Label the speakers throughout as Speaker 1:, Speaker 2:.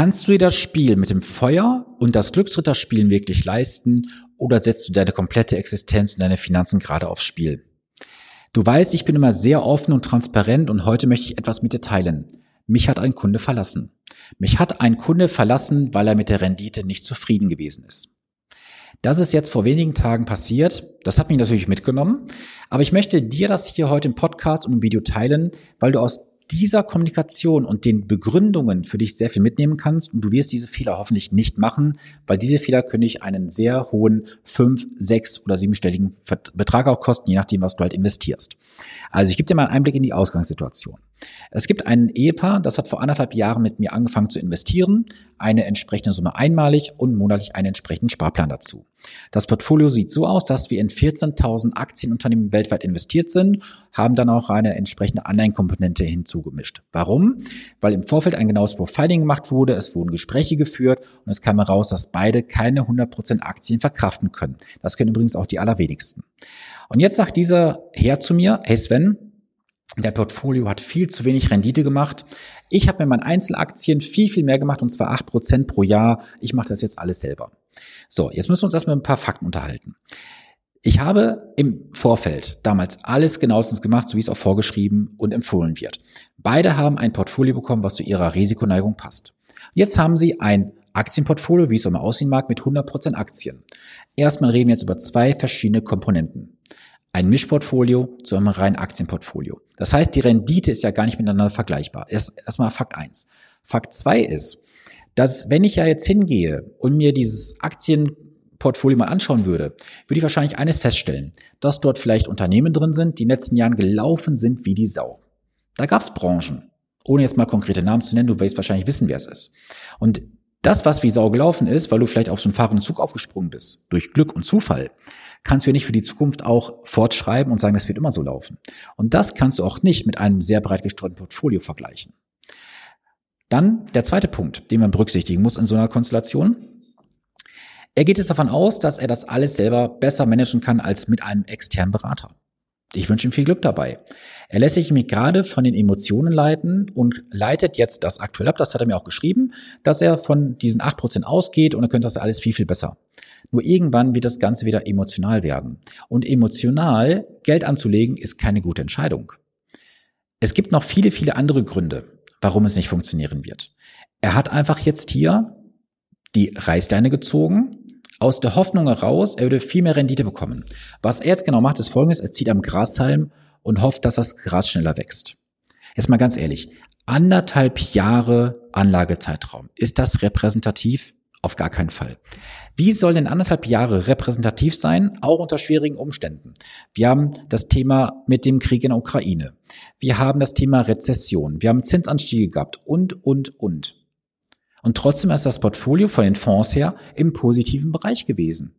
Speaker 1: Kannst du dir das Spiel mit dem Feuer und das Glücksritterspielen wirklich leisten oder setzt du deine komplette Existenz und deine Finanzen gerade aufs Spiel? Du weißt, ich bin immer sehr offen und transparent und heute möchte ich etwas mit dir teilen. Mich hat ein Kunde verlassen. Mich hat ein Kunde verlassen, weil er mit der Rendite nicht zufrieden gewesen ist. Das ist jetzt vor wenigen Tagen passiert. Das hat mich natürlich mitgenommen. Aber ich möchte dir das hier heute im Podcast und im Video teilen, weil du aus dieser Kommunikation und den Begründungen für dich sehr viel mitnehmen kannst und du wirst diese Fehler hoffentlich nicht machen, weil diese Fehler können dich einen sehr hohen fünf, sechs oder siebenstelligen Betrag auch kosten, je nachdem, was du halt investierst. Also ich gebe dir mal einen Einblick in die Ausgangssituation. Es gibt ein Ehepaar, das hat vor anderthalb Jahren mit mir angefangen zu investieren, eine entsprechende Summe einmalig und monatlich einen entsprechenden Sparplan dazu. Das Portfolio sieht so aus, dass wir in 14.000 Aktienunternehmen weltweit investiert sind, haben dann auch eine entsprechende Anleihenkomponente hinzugemischt. Warum? Weil im Vorfeld ein genaues Profiling gemacht wurde, es wurden Gespräche geführt und es kam heraus, dass beide keine 100% Aktien verkraften können. Das können übrigens auch die allerwenigsten. Und jetzt sagt dieser Herr zu mir, hey Sven, der Portfolio hat viel zu wenig Rendite gemacht. Ich habe mit meinen Einzelaktien viel, viel mehr gemacht und zwar acht Prozent pro Jahr. Ich mache das jetzt alles selber. So, jetzt müssen wir uns erstmal ein paar Fakten unterhalten. Ich habe im Vorfeld damals alles genauestens gemacht, so wie es auch vorgeschrieben und empfohlen wird. Beide haben ein Portfolio bekommen, was zu ihrer Risikoneigung passt. Jetzt haben sie ein Aktienportfolio, wie es auch mal aussehen mag, mit 100% Aktien. Erstmal reden wir jetzt über zwei verschiedene Komponenten ein Mischportfolio zu einem reinen Aktienportfolio. Das heißt, die Rendite ist ja gar nicht miteinander vergleichbar. Erst, erstmal Fakt eins. Fakt zwei ist, dass wenn ich ja jetzt hingehe und mir dieses Aktienportfolio mal anschauen würde, würde ich wahrscheinlich eines feststellen, dass dort vielleicht Unternehmen drin sind, die in den letzten Jahren gelaufen sind wie die Sau. Da gab es Branchen, ohne jetzt mal konkrete Namen zu nennen, du wirst wahrscheinlich wissen, wer es ist. Und das, was wie Sau gelaufen ist, weil du vielleicht auf so einen fahrenden Zug aufgesprungen bist, durch Glück und Zufall, kannst du ja nicht für die Zukunft auch fortschreiben und sagen, das wird immer so laufen. Und das kannst du auch nicht mit einem sehr breit gestreuten Portfolio vergleichen. Dann der zweite Punkt, den man berücksichtigen muss in so einer Konstellation. Er geht es davon aus, dass er das alles selber besser managen kann als mit einem externen Berater. Ich wünsche ihm viel Glück dabei. Er lässt sich nämlich gerade von den Emotionen leiten und leitet jetzt das aktuell ab, das hat er mir auch geschrieben, dass er von diesen acht Prozent ausgeht und er könnte das alles viel, viel besser. Nur irgendwann wird das Ganze wieder emotional werden. Und emotional Geld anzulegen ist keine gute Entscheidung. Es gibt noch viele, viele andere Gründe, warum es nicht funktionieren wird. Er hat einfach jetzt hier die Reißleine gezogen, aus der Hoffnung heraus, er würde viel mehr Rendite bekommen. Was er jetzt genau macht, ist folgendes, er zieht am Grashalm und hofft, dass das Gras schneller wächst. Jetzt mal ganz ehrlich, anderthalb Jahre Anlagezeitraum, ist das repräsentativ? Auf gar keinen Fall. Wie soll denn anderthalb Jahre repräsentativ sein, auch unter schwierigen Umständen? Wir haben das Thema mit dem Krieg in der Ukraine. Wir haben das Thema Rezession. Wir haben Zinsanstiege gehabt und, und, und. Und trotzdem ist das Portfolio von den Fonds her im positiven Bereich gewesen.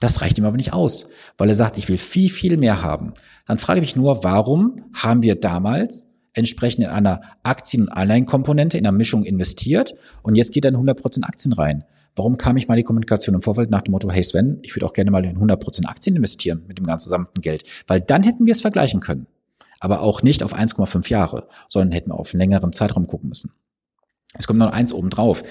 Speaker 1: Das reicht ihm aber nicht aus, weil er sagt, ich will viel, viel mehr haben. Dann frage ich mich nur, warum haben wir damals entsprechend in einer Aktien- und Anleihenkomponente in einer Mischung investiert und jetzt geht dann 100% Aktien rein. Warum kam ich mal die Kommunikation im Vorfeld nach dem Motto, hey Sven, ich würde auch gerne mal in 100% Aktien investieren mit dem ganzen gesamten Geld, weil dann hätten wir es vergleichen können. Aber auch nicht auf 1,5 Jahre, sondern hätten wir auf einen längeren Zeitraum gucken müssen. Es kommt noch eins oben drauf.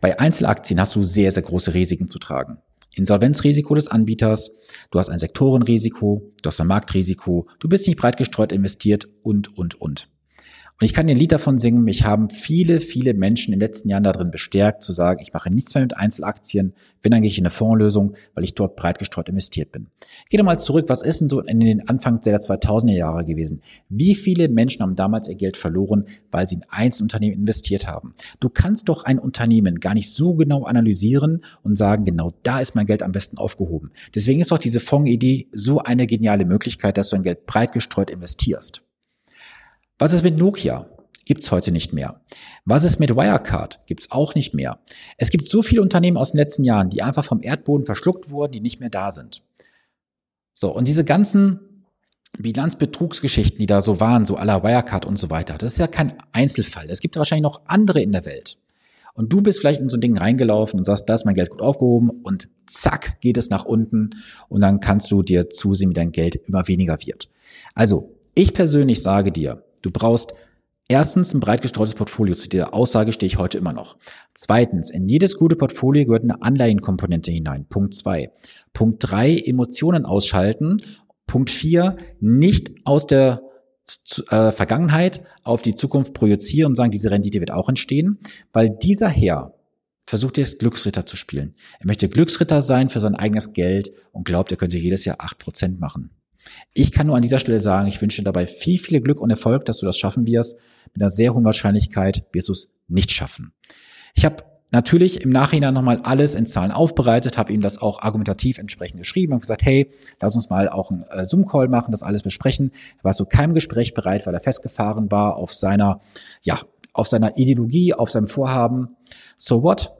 Speaker 1: Bei Einzelaktien hast du sehr, sehr große Risiken zu tragen. Insolvenzrisiko des Anbieters, du hast ein Sektorenrisiko, du hast ein Marktrisiko, du bist nicht breit gestreut investiert und, und, und. Und ich kann dir ein Lied davon singen, mich haben viele, viele Menschen in den letzten Jahren darin bestärkt, zu sagen, ich mache nichts mehr mit Einzelaktien, wenn dann gehe ich in eine Fondslösung, weil ich dort breit gestreut investiert bin. Geh doch mal zurück, was ist denn so in den Anfang der 2000er Jahre gewesen? Wie viele Menschen haben damals ihr Geld verloren, weil sie in Einzelunternehmen investiert haben? Du kannst doch ein Unternehmen gar nicht so genau analysieren und sagen, genau da ist mein Geld am besten aufgehoben. Deswegen ist doch diese Fondsidee so eine geniale Möglichkeit, dass du dein Geld breit gestreut investierst. Was ist mit Nokia? Gibt's heute nicht mehr. Was ist mit Wirecard? Gibt's auch nicht mehr. Es gibt so viele Unternehmen aus den letzten Jahren, die einfach vom Erdboden verschluckt wurden, die nicht mehr da sind. So, und diese ganzen Bilanzbetrugsgeschichten, die da so waren, so aller Wirecard und so weiter, das ist ja kein Einzelfall. Es gibt wahrscheinlich noch andere in der Welt. Und du bist vielleicht in so ein Ding reingelaufen und sagst, da ist mein Geld gut aufgehoben und zack, geht es nach unten und dann kannst du dir zusehen, wie dein Geld immer weniger wird. Also, ich persönlich sage dir, Du brauchst Erstens ein breit gestreutes Portfolio. Zu dieser Aussage stehe ich heute immer noch. Zweitens, in jedes gute Portfolio gehört eine Anleihenkomponente hinein. Punkt zwei. Punkt drei, Emotionen ausschalten. Punkt vier, nicht aus der äh, Vergangenheit auf die Zukunft projizieren und sagen, diese Rendite wird auch entstehen, weil dieser Herr versucht jetzt Glücksritter zu spielen. Er möchte Glücksritter sein für sein eigenes Geld und glaubt, er könnte jedes Jahr acht Prozent machen. Ich kann nur an dieser Stelle sagen, ich wünsche dir dabei viel, viel Glück und Erfolg, dass du das schaffen wirst. Mit einer sehr hohen Wahrscheinlichkeit wirst du es nicht schaffen. Ich habe natürlich im Nachhinein nochmal alles in Zahlen aufbereitet, habe ihm das auch argumentativ entsprechend geschrieben und gesagt, hey, lass uns mal auch einen äh, Zoom-Call machen, das alles besprechen. Er war zu keinem Gespräch bereit, weil er festgefahren war auf seiner, ja, auf seiner Ideologie, auf seinem Vorhaben. So what?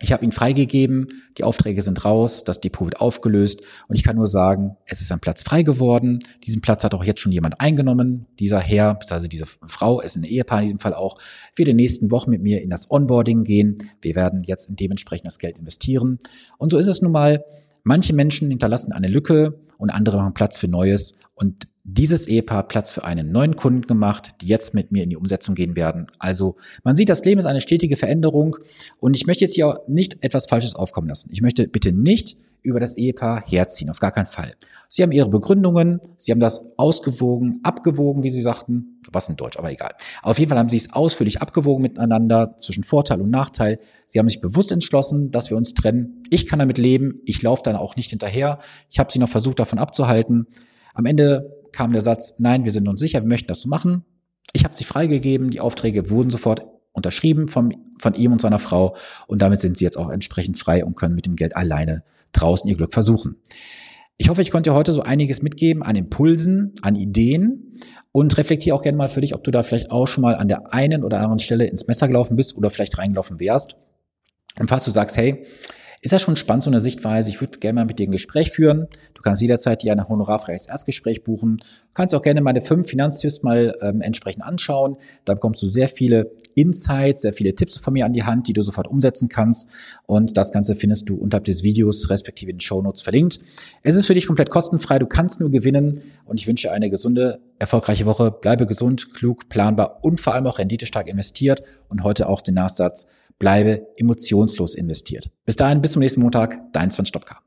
Speaker 1: Ich habe ihn freigegeben, die Aufträge sind raus, das Depot wird aufgelöst und ich kann nur sagen, es ist ein Platz frei geworden. Diesen Platz hat auch jetzt schon jemand eingenommen. Dieser Herr, also diese Frau, ist ein Ehepaar in diesem Fall auch, wird in den nächsten Wochen mit mir in das Onboarding gehen. Wir werden jetzt in dementsprechend das Geld investieren. Und so ist es nun mal. Manche Menschen hinterlassen eine Lücke und andere machen Platz für Neues. Und dieses Ehepaar Platz für einen neuen Kunden gemacht, die jetzt mit mir in die Umsetzung gehen werden. Also man sieht, das Leben ist eine stetige Veränderung und ich möchte jetzt hier nicht etwas Falsches aufkommen lassen. Ich möchte bitte nicht über das Ehepaar herziehen, auf gar keinen Fall. Sie haben ihre Begründungen, sie haben das ausgewogen, abgewogen, wie sie sagten, was in Deutsch, aber egal. Auf jeden Fall haben sie es ausführlich abgewogen miteinander zwischen Vorteil und Nachteil. Sie haben sich bewusst entschlossen, dass wir uns trennen. Ich kann damit leben, ich laufe dann auch nicht hinterher. Ich habe sie noch versucht, davon abzuhalten. Am Ende kam der Satz, nein, wir sind uns sicher, wir möchten das so machen. Ich habe sie freigegeben, die Aufträge wurden sofort unterschrieben von, von ihm und seiner Frau und damit sind sie jetzt auch entsprechend frei und können mit dem Geld alleine draußen ihr Glück versuchen. Ich hoffe, ich konnte dir heute so einiges mitgeben an Impulsen, an Ideen und reflektiere auch gerne mal für dich, ob du da vielleicht auch schon mal an der einen oder anderen Stelle ins Messer gelaufen bist oder vielleicht reingelaufen wärst. Und falls du sagst, hey, ist das schon spannend, so eine Sichtweise? Ich würde gerne mal mit dir ein Gespräch führen. Du kannst jederzeit dir ein honorarfreies Erstgespräch buchen. Du kannst auch gerne meine fünf Finanztipps mal ähm, entsprechend anschauen. Da bekommst du sehr viele Insights, sehr viele Tipps von mir an die Hand, die du sofort umsetzen kannst. Und das Ganze findest du unterhalb des Videos respektive in den Show Notes verlinkt. Es ist für dich komplett kostenfrei. Du kannst nur gewinnen. Und ich wünsche eine gesunde, erfolgreiche Woche. Bleibe gesund, klug, planbar und vor allem auch renditestark investiert. Und heute auch den Nachsatz bleibe emotionslos investiert. Bis dahin, bis zum nächsten Montag, dein Sven Stopka.